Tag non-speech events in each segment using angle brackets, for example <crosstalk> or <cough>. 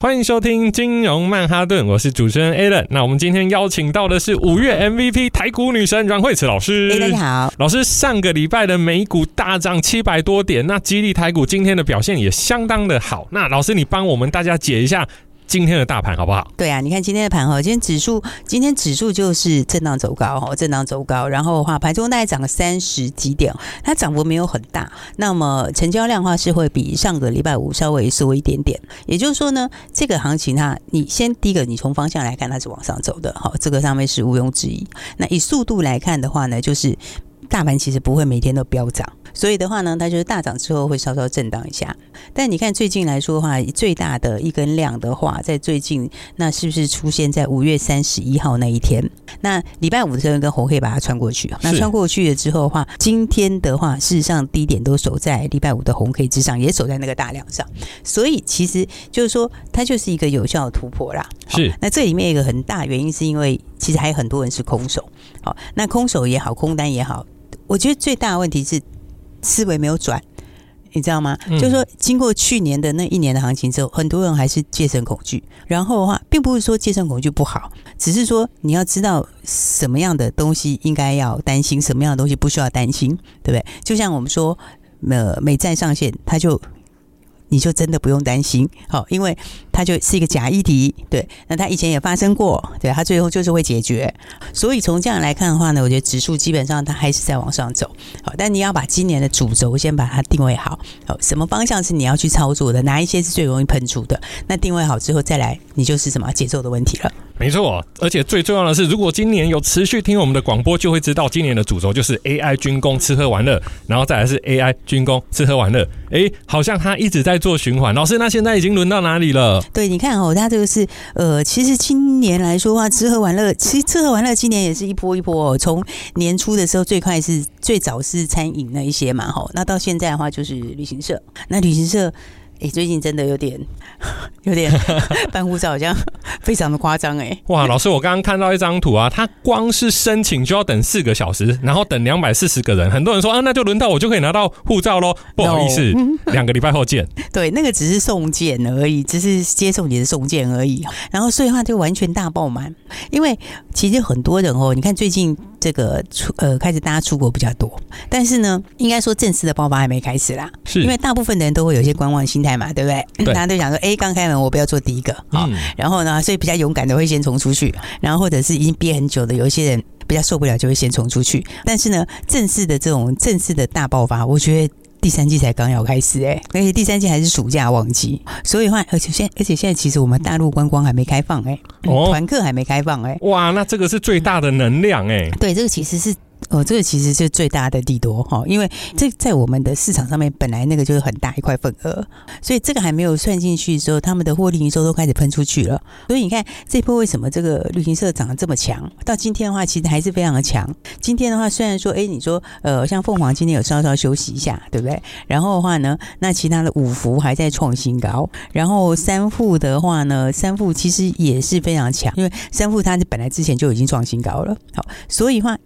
欢迎收听金融曼哈顿，我是主持人 Alan。那我们今天邀请到的是五月 MVP 台股女神阮慧慈老师。大家好，老师上个礼拜的美股大涨七百多点，那激励台股今天的表现也相当的好。那老师，你帮我们大家解一下。今天的大盘好不好？对啊，你看今天的盘哈，今天指数今天指数就是震荡走高哈，震荡走高，然后的话盘中大概涨了三十几点，它涨幅没有很大。那么成交量的话是会比上个礼拜五稍微缩一点点。也就是说呢，这个行情哈，你先第一个你从方向来看它是往上走的哈，这个上面是毋庸置疑。那以速度来看的话呢，就是大盘其实不会每天都飙涨。所以的话呢，它就是大涨之后会稍稍震荡一下。但你看最近来说的话，最大的一根量的话，在最近那是不是出现在五月三十一号那一天？那礼拜五的时候跟红 K 把它穿过去。那穿过去了之后的话，今天的话，事实上低点都守在礼拜五的红 K 之上，也守在那个大量上。所以其实就是说，它就是一个有效的突破啦。是。那这里面一个很大原因是因为其实还有很多人是空手。好，那空手也好，空单也好，我觉得最大的问题是。思维没有转，你知道吗？嗯、就是说，经过去年的那一年的行情之后，很多人还是戒慎恐惧。然后的话，并不是说戒慎恐惧不好，只是说你要知道什么样的东西应该要担心，什么样的东西不需要担心，对不对？就像我们说，呃，美债上限，它就。你就真的不用担心，好，因为它就是一个假议题，对，那它以前也发生过，对，它最后就是会解决，所以从这样来看的话呢，我觉得指数基本上它还是在往上走，好，但你要把今年的主轴先把它定位好，好，什么方向是你要去操作的，哪一些是最容易喷出的，那定位好之后再来，你就是什么节奏的问题了。没错，而且最重要的是，如果今年有持续听我们的广播，就会知道今年的主轴就是 AI 军工吃喝玩乐，然后再来是 AI 军工吃喝玩乐。哎，好像它一直在做循环。老师，那现在已经轮到哪里了？对，你看哦，它这个是呃，其实今年来说的话，吃喝玩乐，其实吃喝玩乐今年也是一波一波哦。从年初的时候，最快是最早是餐饮那一些嘛，哈，那到现在的话就是旅行社，那旅行社。哎，最近真的有点，<laughs> 有点 <laughs> 办护照好像非常的夸张哎！哇，老师，我刚刚看到一张图啊，他光是申请就要等四个小时，然后等两百四十个人。很多人说啊，那就轮到我就可以拿到护照喽。不好意思，两.个礼拜后见。<laughs> 对，那个只是送件而已，只是接受你的送件而已。然后所以话就完全大爆满，因为其实很多人哦，你看最近。这个出呃开始大家出国比较多，但是呢，应该说正式的爆发还没开始啦，是。因为大部分的人都会有一些观望心态嘛，对不对？对。大家都想说，哎，刚开门我不要做第一个，好，嗯、然后呢，所以比较勇敢的会先冲出去，然后或者是已经憋很久的，有一些人比较受不了就会先冲出去，但是呢，正式的这种正式的大爆发，我觉得。第三季才刚要开始哎、欸，而且第三季还是暑假旺季，所以话，而且现而且现在其实我们大陆观光还没开放哎、欸，哦，团客还没开放哎、欸，哇，那这个是最大的能量哎、欸，对，这个其实是。哦，这个其实是最大的利多哈，因为这在我们的市场上面本来那个就是很大一块份额，所以这个还没有算进去的时候，他们的获利营收都开始喷出去了。所以你看这波为什么这个旅行社涨得这么强？到今天的话，其实还是非常的强。今天的话，虽然说，哎，你说，呃，像凤凰今天有稍稍休息一下，对不对？然后的话呢，那其他的五福还在创新高，然后三富的话呢，三富其实也是非常强，因为三富它本来之前就已经创新高了。好，所以话。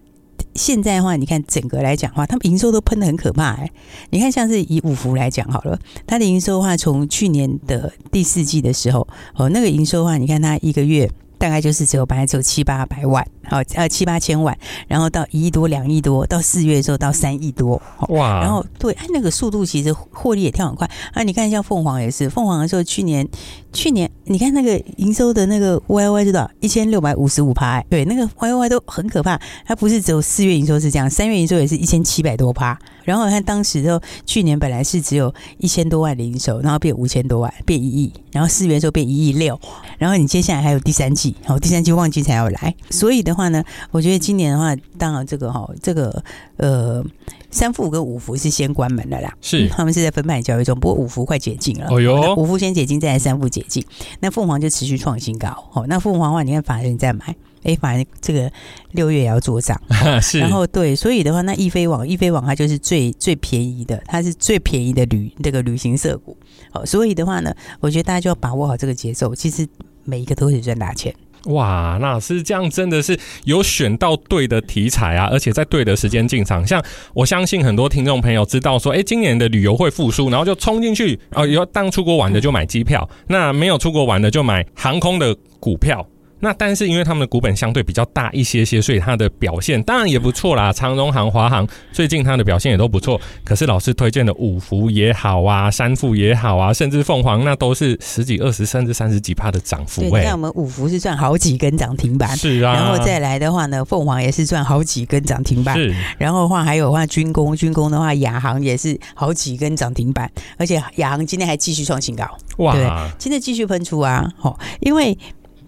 现在的话，你看整个来讲的话，他们营收都喷的很可怕哎。你看，像是以五福来讲好了，它的营收的话，从去年的第四季的时候，哦，那个营收的话，你看它一个月大概就是只有本来只有七八百万。好，呃，七八千万，然后到一亿多、两亿多，到四月的时候到三亿多，哇！然后对，哎，那个速度其实获利也跳很快啊。你看，像凤凰也是，凤凰的时候去年，去年你看那个营收的那个 Y Y 知道一千六百五十五趴，对，那个 Y Y 都很可怕。它不是只有四月营收是这样，三月营收也是一千七百多趴。然后看当时就去年本来是只有一千多万的营收，然后变五千多万，变一亿，然后四月的时候变一亿六，然后你接下来还有第三季，好，第三季旺季才要来，所以的。话呢，我觉得今年的话，当然这个哈，这个呃，三福跟五福是先关门的啦，是、嗯、他们是在分派交易中，不过五福快解禁了，哦哟，五福先解禁，再来三福解禁，那凤凰就持续创新高，哦，那凤凰的话，你看法人在买。哎，反正这个六月也要做账，<laughs> 是。然后对，所以的话，那易飞网，易飞网它就是最最便宜的，它是最便宜的旅这个旅行社股。好，所以的话呢，我觉得大家就要把握好这个节奏。其实每一个都可以赚大钱。哇，那是这样，真的是有选到对的题材啊，而且在对的时间进场。像我相信很多听众朋友知道说，哎，今年的旅游会复苏，然后就冲进去啊，有当出国玩的就买机票，那没有出国玩的就买航空的股票。那但是因为他们的股本相对比较大一些些，所以它的表现当然也不错啦。长荣行、华航最近它的表现也都不错。可是老师推荐的五福也好啊，三富也好啊，甚至凤凰那都是十几、二十甚至三十几趴的涨幅。对，你看我们五福是赚好几根涨停板，是啊。然后再来的话呢，凤凰也是赚好几根涨停板，是。然后的话还有的话军工，军工的话亚航也是好几根涨停板，而且亚航今天还继续创新高，哇！对，今天继续喷出啊，吼，因为。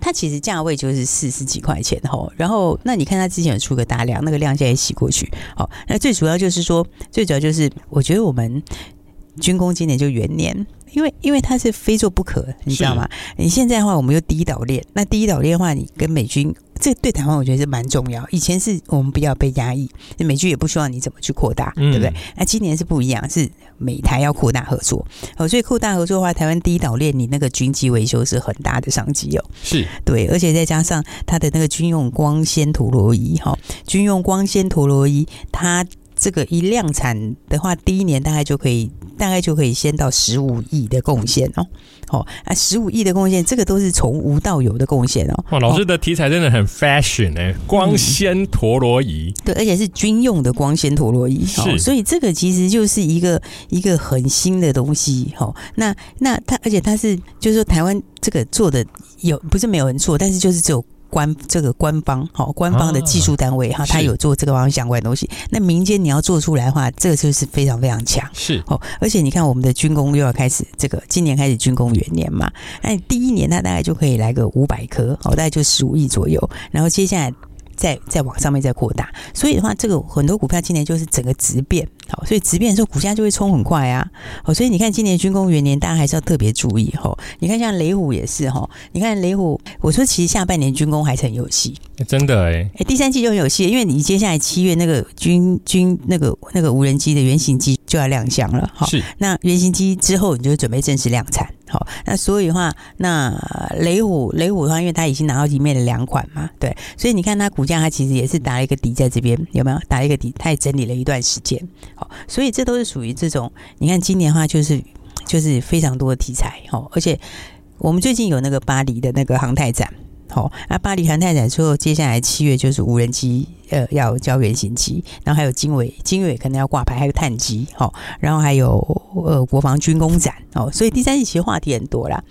它其实价位就是四十几块钱吼，然后那你看它之前有出个大量，那个量现在也洗过去，好，那最主要就是说，最主要就是我觉得我们军工今年就元年，因为因为它是非做不可，你知道吗？你现在的话，我们又第一岛链，那第一岛链的话，你跟美军。这对台湾我觉得是蛮重要。以前是我们不要被压抑，美军也不希望你怎么去扩大，对不对？那今年是不一样，是美台要扩大合作。哦，所以扩大合作的话，台湾第一岛链你那个军机维修是很大的商机哦。是对，而且再加上它的那个军用光纤陀螺仪，哈，军用光纤陀螺仪，它这个一量产的话，第一年大概就可以，大概就可以先到十五亿的贡献哦。哦，啊，十五亿的贡献，这个都是从无到有的贡献哦。哇，老师的题材真的很 fashion 哎、欸，光纤陀螺仪、嗯，对，而且是军用的光纤陀螺仪，是、哦，所以这个其实就是一个一个很新的东西。哈、哦，那那它，而且它是，就是说台湾这个做的有不是没有人做，但是就是只有。官这个官方好，官方的技术单位哈，他、啊、有做这个方相关的东西。那民间你要做出来的话，这个就是非常非常强。是哦，而且你看我们的军工又要开始这个，今年开始军工元年嘛，那第一年它大概就可以来个五百颗，哦，大概就十五亿左右。然后接下来。再再往上面再扩大，所以的话，这个很多股票今年就是整个质变，好，所以质变的时候股价就会冲很快啊，好，所以你看今年军工元年，大家还是要特别注意哈。你看像雷虎也是哈，你看雷虎，我说其实下半年军工还是很有戏，真的哎、欸，哎，第三季就很有戏，因为你接下来七月那个军军那个那个无人机的原型机就要亮相了，好，是，那原型机之后你就准备正式量产。好，那所以的话，那雷虎雷虎的话，因为它已经拿到里面的两款嘛，对，所以你看它股价，它其实也是打了一个底在这边，有没有打一个底？它也整理了一段时间。好，所以这都是属于这种，你看今年的话，就是就是非常多的题材。好，而且我们最近有那个巴黎的那个航太展。好，那巴黎航太展之后，接下来七月就是无人机，呃，要交原型机，然后还有经纬，经纬可能要挂牌，还有碳机，好，然后还有呃国防军工展，哦，所以第三季其实话题很多啦，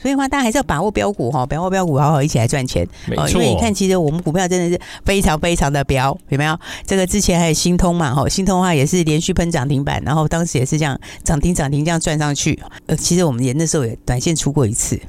所以的话大家还是要把握标股哈，把握标股，好好一起来赚钱，哦，因为你看，其实我们股票真的是非常非常的标，有没有？这个之前还有新通嘛，哈，新通的话也是连续喷涨停板，然后当时也是这样涨停涨停这样赚上去，呃，其实我们也那时候也短线出过一次。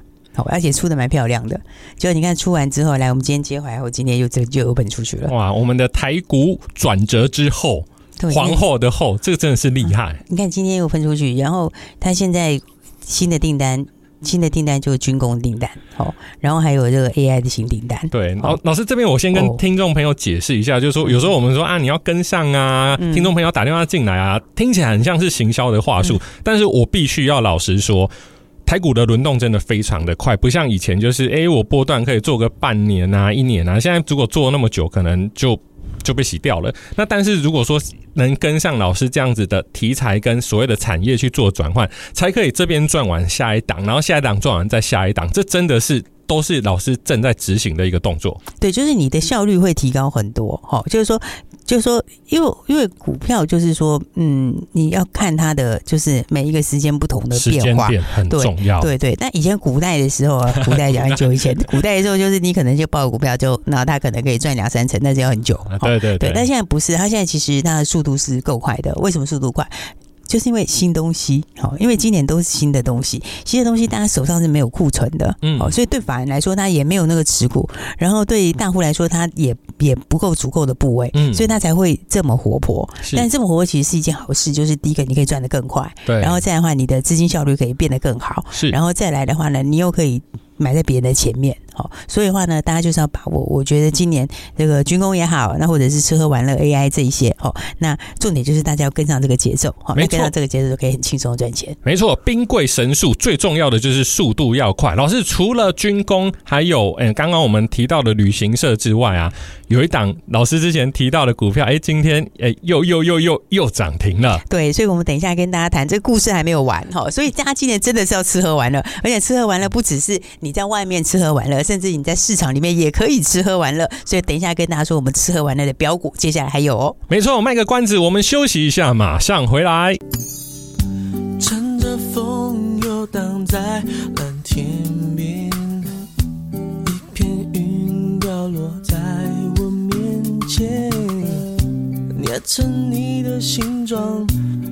而且出的蛮漂亮的，就你看出完之后，来我们今天接回来后，今天又这就有本出去了。哇，我们的台股转折之后，皇后的后，这个真的是厉害。你看今天又分出去，然后他现在新的订单，新的订单就是军工订单，好，然后还有这个 AI 的新订单。对，老老师这边我先跟听众朋友解释一下，就是说有时候我们说啊，你要跟上啊，听众朋友打电话进来啊，听起来很像是行销的话术，但是我必须要老实说。台股的轮动真的非常的快，不像以前就是，哎、我波段可以做个半年啊、一年啊，现在如果做那么久，可能就就被洗掉了。那但是如果说能跟上老师这样子的题材跟所谓的产业去做转换，才可以这边赚完下一档，然后下一档赚完再下一档，这真的是。都是老师正在执行的一个动作，对，就是你的效率会提高很多，哈，就是说，就是说，因为因为股票就是说，嗯，你要看它的就是每一个时间不同的变化，变很重要，对对，对。但以前古代的时候啊，古代讲很久以前，古代的时候就是你可能就抱股票就，然后它可能可以赚两三成，但是要很久，对对对，对。但现在不是，它现在其实它的速度是够快的，为什么速度快？就是因为新东西，好，因为今年都是新的东西，新的东西大家手上是没有库存的，嗯，所以对法人来说，他也没有那个持股，然后对大户来说，他也也不够足够的部位，嗯，所以他才会这么活泼。但这么活泼其实是一件好事，就是第一个你可以赚得更快，对，然后再来的话，你的资金效率可以变得更好，是，然后再来的话呢，你又可以。买在别人的前面，好，所以的话呢，大家就是要把握。我觉得今年这个军工也好，那或者是吃喝玩乐 AI 这一些，哦，那重点就是大家要跟上这个节奏，好，跟上这个节奏就可以很轻松赚钱。没错，兵贵神速，最重要的就是速度要快。老师，除了军工，还有嗯，刚刚我们提到的旅行社之外啊，有一档老师之前提到的股票，哎，今天哎又又又又又涨停了。对，所以我们等一下跟大家谈这个故事还没有完哈，所以大家今年真的是要吃喝玩乐，而且吃喝玩乐不只是你。你在外面吃喝玩乐，甚至你在市场里面也可以吃喝玩乐。所以等一下跟大家说，我们吃喝玩乐的标股，接下来还有哦。没错，我卖个关子，我们休息一下，马上回来。乘着风游荡在蓝天边，一片云掉落在我面前，捏成你的形状，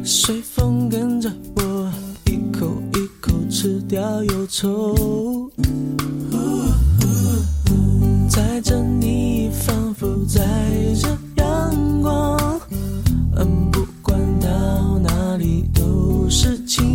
随风跟着我。吃掉忧愁，载着你，仿佛载着阳光。嗯，不管到哪里都是晴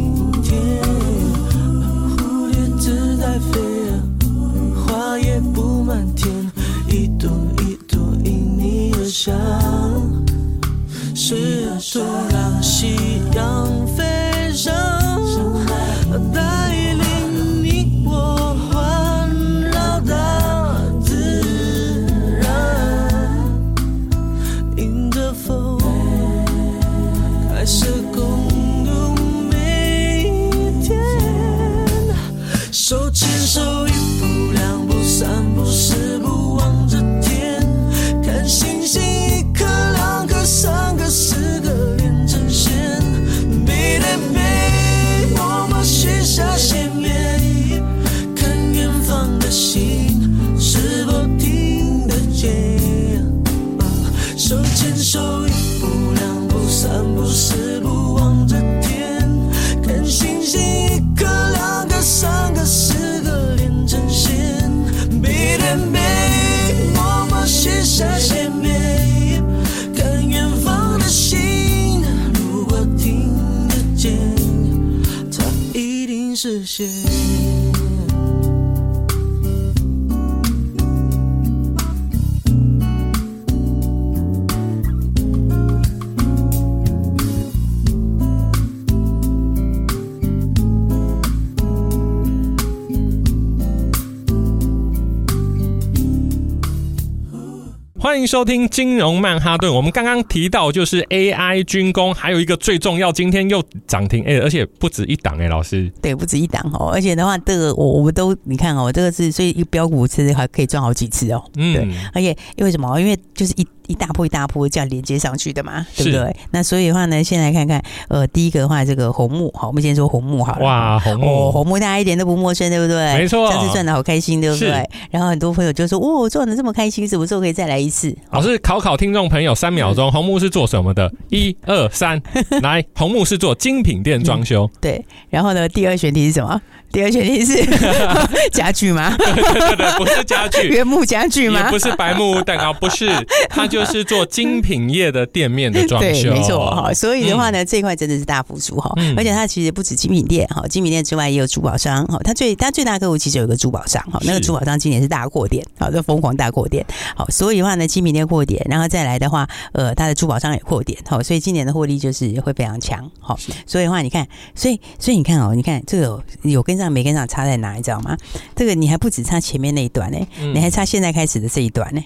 欢迎收听金融曼哈顿。我们刚刚提到就是 AI 军工，还有一个最重要，今天又涨停哎，而且不止一档哎，老师。对，不止一档哦，而且的话，这个我我们都你看哦，这个是所以一个标股其实还可以赚好几次哦。嗯，对，而且因为什么？因为就是一。一大波一大波这样连接上去的嘛，对不对？那所以的话呢，先来看看，呃，第一个的话，这个红木，好，我们先说红木好了。哇，红木，哦、红木大家一点都不陌生，对不对？没错，上次赚的好开心，对不对？然后很多朋友就说，哦，赚的这么开心，什么时候可以再来一次？老师考考听众朋友，三秒钟，红木是做什么的？<laughs> 一二三，来，红木是做精品店装修、嗯。对，然后呢，第二选题是什么？第二选题是 <laughs> 家具吗？<laughs> 对对对对，不是家具，原木家具吗？不是白木屋蛋糕，不是，它就是做精品业的店面的装 <laughs> 修。对，没错哈。所以的话呢，嗯、这一块真的是大复苏哈。而且它其实不止精品店哈，精品店之外也有珠宝商哈。它最它最大客户其实有一个珠宝商哈，那个珠宝商今年是大扩店，好，就疯狂大扩店。好，所以的话呢，精品店扩店，然后再来的话，呃，它的珠宝商也扩店，好，所以今年的获利就是会非常强。好，所以的话，你看，所以所以你看哦，你看这个有跟上。没跟上差在哪，你知道吗？这个你还不止差前面那一段呢，嗯、你还差现在开始的这一段呢。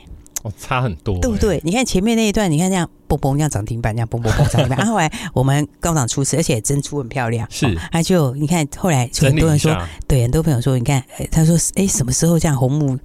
哦，差很多，对不对？你看前面那一段，你看这样嘣嘣，这样涨停板，这样嘣嘣嘣涨停板。然后后来我们高档出市，而且真出很漂亮。是，他、哦、就你看后来很多人说，对，很多朋友说，你看，他说，哎，什么时候这样红木？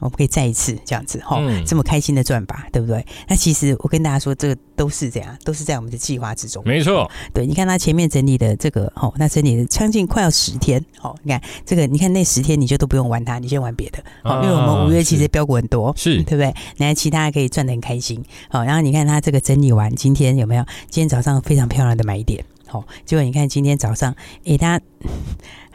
我们可以再一次这样子哈，嗯、这么开心的赚吧，对不对？那其实我跟大家说，这个都是这样，都是在我们的计划之中。没错，对，你看他前面整理的这个哦，那整理的将近快要十天哦，你看这个，你看那十天你就都不用玩它，你先玩别的，哦，因为我们五月其实标股很多，是对不对？那其他可以赚的很开心，好，然后你看他这个整理完，今天有没有？今天早上非常漂亮的买点。好，结果你看今天早上，诶，它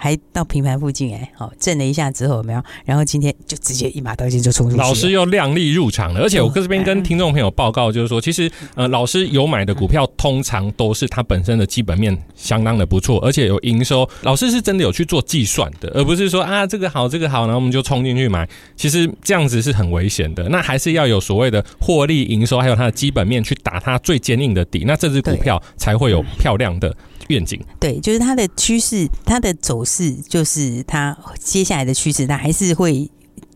还到平盘附近，哎，好，震了一下之后有没有？然后今天就直接一马当先就冲出去。老师又量力入场了，而且我这边跟听众朋友报告，就是说，其实呃，老师有买的股票，通常都是它本身的基本面相当的不错，而且有营收。老师是真的有去做计算的，而不是说啊这个好这个好，然后我们就冲进去买。其实这样子是很危险的。那还是要有所谓的获利营收，还有它的基本面去打它最坚硬的底，那这支股票才会有漂亮的愿景。对，就是它的趋势，它的走势，就是它接下来的趋势，它还是会。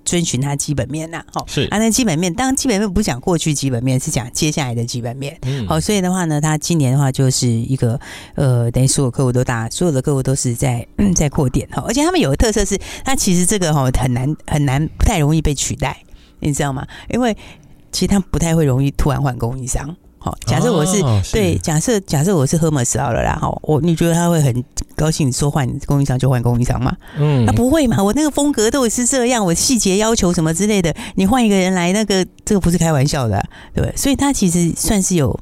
遵循它基本面呐，好是啊，那基本面当然基本面不讲过去基本面，是讲接下来的基本面。嗯，好，所以的话呢，它今年的话就是一个呃，等于所有客户都大，所有的客户都是在嗯在扩点哈，而且他们有个特色是，它其实这个哈很难很难不太容易被取代，你知道吗？因为其实它不太会容易突然换供应商。好，假设我是、对，假设假设我是 Hermes 好了啦，哈，我你觉得他会很高兴说换供应商就换供应商吗？嗯，他不会嘛，我那个风格都是这样，我细节要求什么之类的，你换一个人来，那个这个不是开玩笑的、啊，对，所以他其实算是有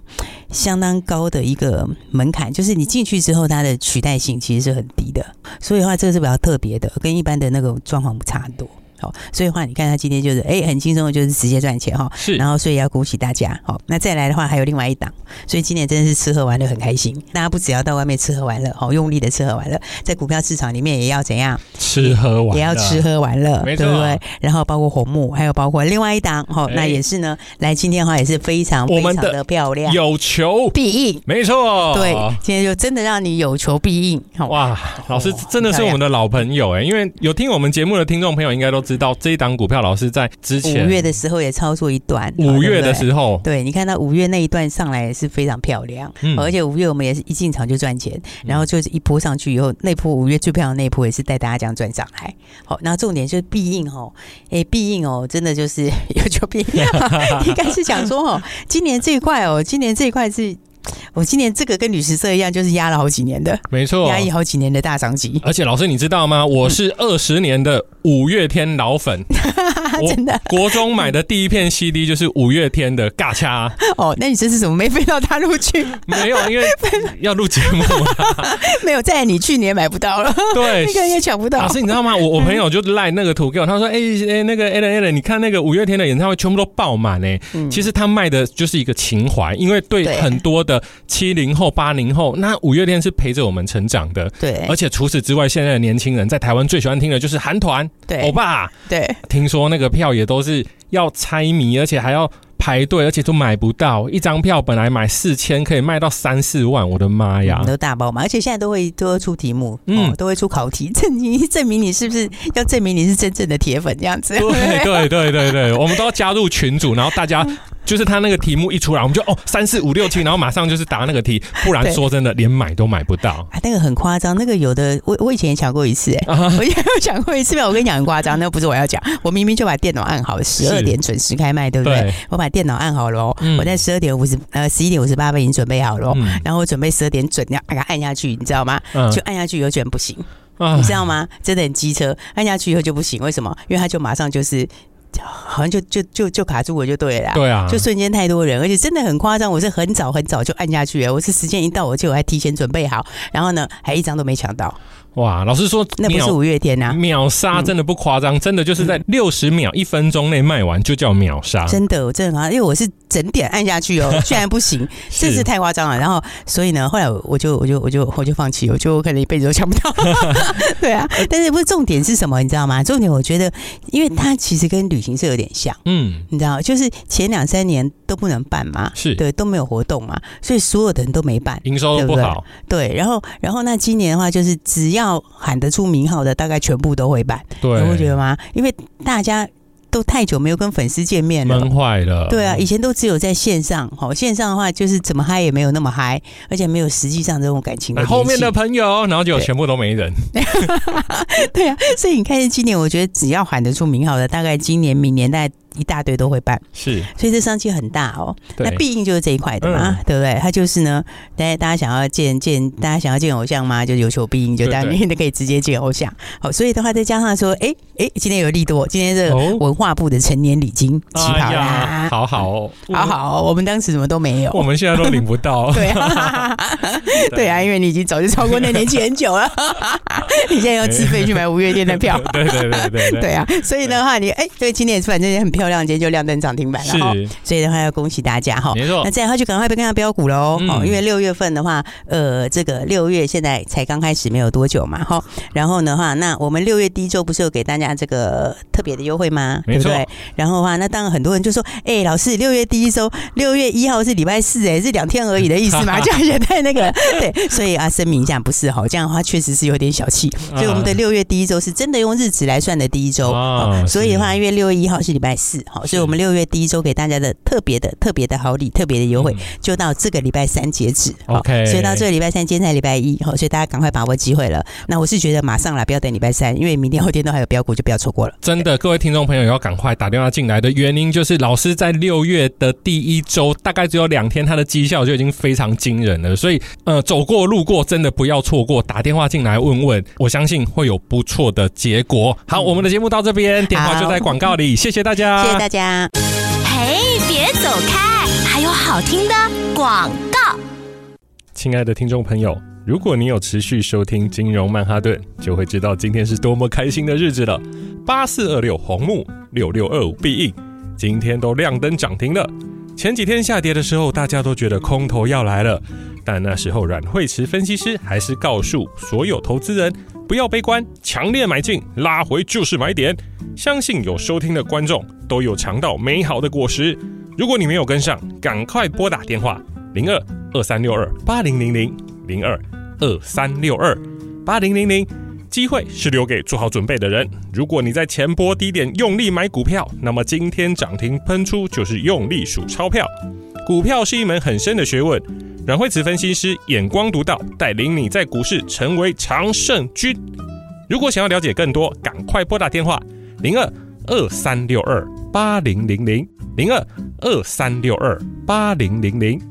相当高的一个门槛，就是你进去之后，它的取代性其实是很低的，所以的话这个是比较特别的，跟一般的那个状况不差很多。好，所以的话，你看他今天就是哎、欸，很轻松的，就是直接赚钱哈。是，然后所以要恭喜大家。好，那再来的话，还有另外一档，所以今年真的是吃喝玩乐很开心。大家不只要到外面吃喝玩乐，好用力的吃喝玩乐，在股票市场里面也要怎样吃喝玩乐，也要吃喝玩乐，没错，对不对？然后包括红木，还有包括另外一档，好，那也是呢。来，今天的话也是非常非常的漂亮，有求必应，没错。对，今天就真的让你有求必应。哇，老师真的是我们的老朋友哎，因为有听我们节目的听众朋友应该都知道这一档股。票老师在之前五月的时候也操作一段，五月的时候，对，你看到五月那一段上来也是非常漂亮，嗯，而且五月我们也是一进场就赚钱，然后就是一波上去以后，那波五月最漂亮的那波也是带大家这样赚上来。好，那重点就是必应哦，哎，必应哦，真的就是 <laughs> 有求必应，<laughs> 应该是讲说哦，今年这一块哦，今年这一块是。我今年这个跟旅行社一样，就是压了好几年的，没错，压抑好几年的大商机。而且老师，你知道吗？<laughs> 我是二十年的五月天老粉，<laughs> 真的。国中买的第一片 CD 就是五月天的《尬掐》。<laughs> 哦，那你这是怎么没飞到大陆去？没有，因为要录节目。没有，在你去年买不到了，对，那个也抢不到。老师，你知道吗？我我朋友就赖那个图给我，他说：“哎哎，那个 Allen Allen，你看那个五月天的演唱会全部都爆满哎。”其实他卖的就是一个情怀，因为对很多的。七零后、八零后，那五月天是陪着我们成长的，对。而且除此之外，现在的年轻人在台湾最喜欢听的就是韩团，对，欧巴，对。听说那个票也都是要猜谜，而且还要。排队，而且都买不到一张票，本来买四千可以卖到三四万，我的妈呀！都大包嘛，而且现在都会都会出题目，嗯，都会出考题，证明证明你是不是要证明你是真正的铁粉这样子。对对对对对，我们都要加入群组，然后大家 <laughs> 就是他那个题目一出来，我们就哦三四五六七，然后马上就是答那个题，不然说真的连买都买不到。啊，那个很夸张，那个有的我我以前也抢过一次，哎，我以前有抢过一次，我跟你讲很夸张，那个不是我要讲，我明明就把电脑按好，十二点准时开麦，对不对？我把电脑按好了，嗯、我在十二点五十呃十一点五十八分已经准备好了，嗯、然后我准备十二点准要把它按下去，你知道吗？嗯、就按下去以后居然不行，嗯、你知道吗？真的很机车，按下去以后就不行，为什么？因为它就马上就是好像就就就就卡住我就对了，对啊，就瞬间太多人，而且真的很夸张，我是很早很早就按下去，我是时间一到我就还提前准备好，然后呢还一张都没抢到。哇，老师说那不是五月天呐，秒杀真的不夸张，真的就是在六十秒、一分钟内卖完就叫秒杀，真的，我真的，因为我是整点按下去哦，<laughs> 居然不行，真是太夸张了。然后，所以呢，后来我就我就我就我就放弃，我就我可能一辈子都抢不到。<laughs> 对啊，但是不是重点是什么？你知道吗？重点我觉得，因为它其实跟旅行社有点像，嗯，你知道，就是前两三年都不能办嘛，是对，都没有活动嘛，所以所有的人都没办，营收都不好。对，然后然后那今年的话，就是只要要喊得出名号的，大概全部都会办，对，你会觉得吗？因为大家都太久没有跟粉丝见面了，闷坏了。对啊，以前都只有在线上，好，线上的话就是怎么嗨也没有那么嗨，而且没有实际上这种感情的。后面的朋友，然后就全部都没人。对，<laughs> 对啊，所以你看，今年我觉得只要喊得出名号的，大概今年、明年大概。一大堆都会办，是，所以这商机很大哦。对。那必应就是这一块的嘛，嗯、对不对？他就是呢，大家大家想要见见，大家想要见偶像嘛，就有求必应，就大家都可以直接见偶像。好，所以的话再加上说，哎、欸，哎，今天有利多，今天这个文化部的成年礼金起跑啦，好好哦，好好，我们当时什么都没有，我们现在都领不到。<laughs> <laughs> 对啊，对啊，因为你已经早就超过那年纪很久了，<laughs> 你现在要自费去买五月天的票。对对对对对，对。啊，所以的话，你哎，对，今天也是反正也很漂漂亮，今天就亮灯涨停板了哈。所以的话，要恭喜大家哈。没错，那这样的话就赶快被看下标股喽。哦，因为六月份的话，呃，这个六月现在才刚开始没有多久嘛，哈。然后的话，那我们六月第一周不是有给大家这个特别的优惠吗？对不对？然后的话，那当然很多人就说，哎，老师，六月第一周，六月一号是礼拜四，哎，是两天而已的意思嘛？这样也太那个。对，所以啊，声明一下，不是哈，这样的话确实是有点小气。所以我们的六月第一周是真的用日子来算的第一周。所以的话，因为六月一号是礼拜四，好，所以我们六月第一周给大家的特别的、特别的好礼、特别的优惠，就到这个礼拜三截止。OK，所以到这个礼拜三，今天才礼拜一，好，所以大家赶快把握机会了。那我是觉得马上来，不要等礼拜三，因为明天后天都还有标股，就不要错过了。真的，各位听众朋友要赶快打电话进来的原因，就是老师在六月的第一周，大概只有两天，他的绩效就已经非常惊人了。所以，呃，走过路过，真的不要错过，打电话进来问问，我相信会有不错的结果。好，我们的节目到这边，电话就在广告里，谢谢大家，谢谢大家。嘿，别走开，还有好听的广告。亲爱的听众朋友。如果你有持续收听金融曼哈顿，就会知道今天是多么开心的日子了。八四二六红木，六六二五必应，今天都亮灯涨停了。前几天下跌的时候，大家都觉得空头要来了，但那时候阮慧慈分析师还是告诉所有投资人不要悲观，强烈买进，拉回就是买点。相信有收听的观众都有尝到美好的果实。如果你没有跟上，赶快拨打电话零二二三六二八零零零。零二二三六二八零零零，机会是留给做好准备的人。如果你在前波低点用力买股票，那么今天涨停喷出就是用力数钞票。股票是一门很深的学问，阮慧慈分析师眼光独到，带领你在股市成为常胜军。如果想要了解更多，赶快拨打电话零二二三六二八零零零零二二三六二八零零零。